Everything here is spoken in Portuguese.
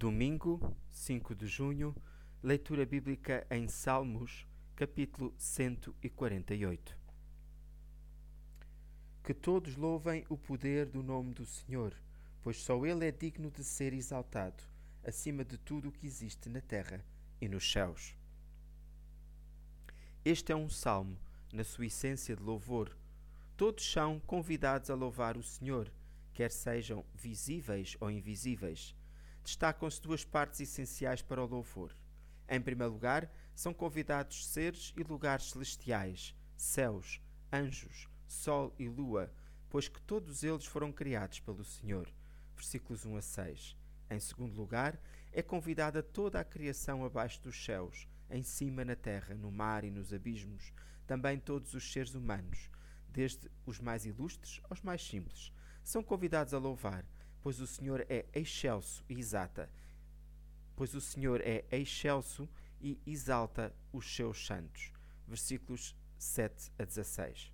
Domingo, 5 de junho, leitura bíblica em Salmos, capítulo 148. Que todos louvem o poder do nome do Senhor, pois só Ele é digno de ser exaltado, acima de tudo o que existe na terra e nos céus. Este é um salmo, na sua essência de louvor. Todos são convidados a louvar o Senhor, quer sejam visíveis ou invisíveis destacam-se duas partes essenciais para o louvor. Em primeiro lugar, são convidados seres e lugares celestiais, céus, anjos, sol e lua, pois que todos eles foram criados pelo Senhor. Versículos 1 a 6. Em segundo lugar, é convidada toda a criação abaixo dos céus, em cima na terra, no mar e nos abismos, também todos os seres humanos, desde os mais ilustres aos mais simples, são convidados a louvar, pois o Senhor é excelso e exata, pois o Senhor é excelso e exalta os seus santos. Versículos 7 a 16.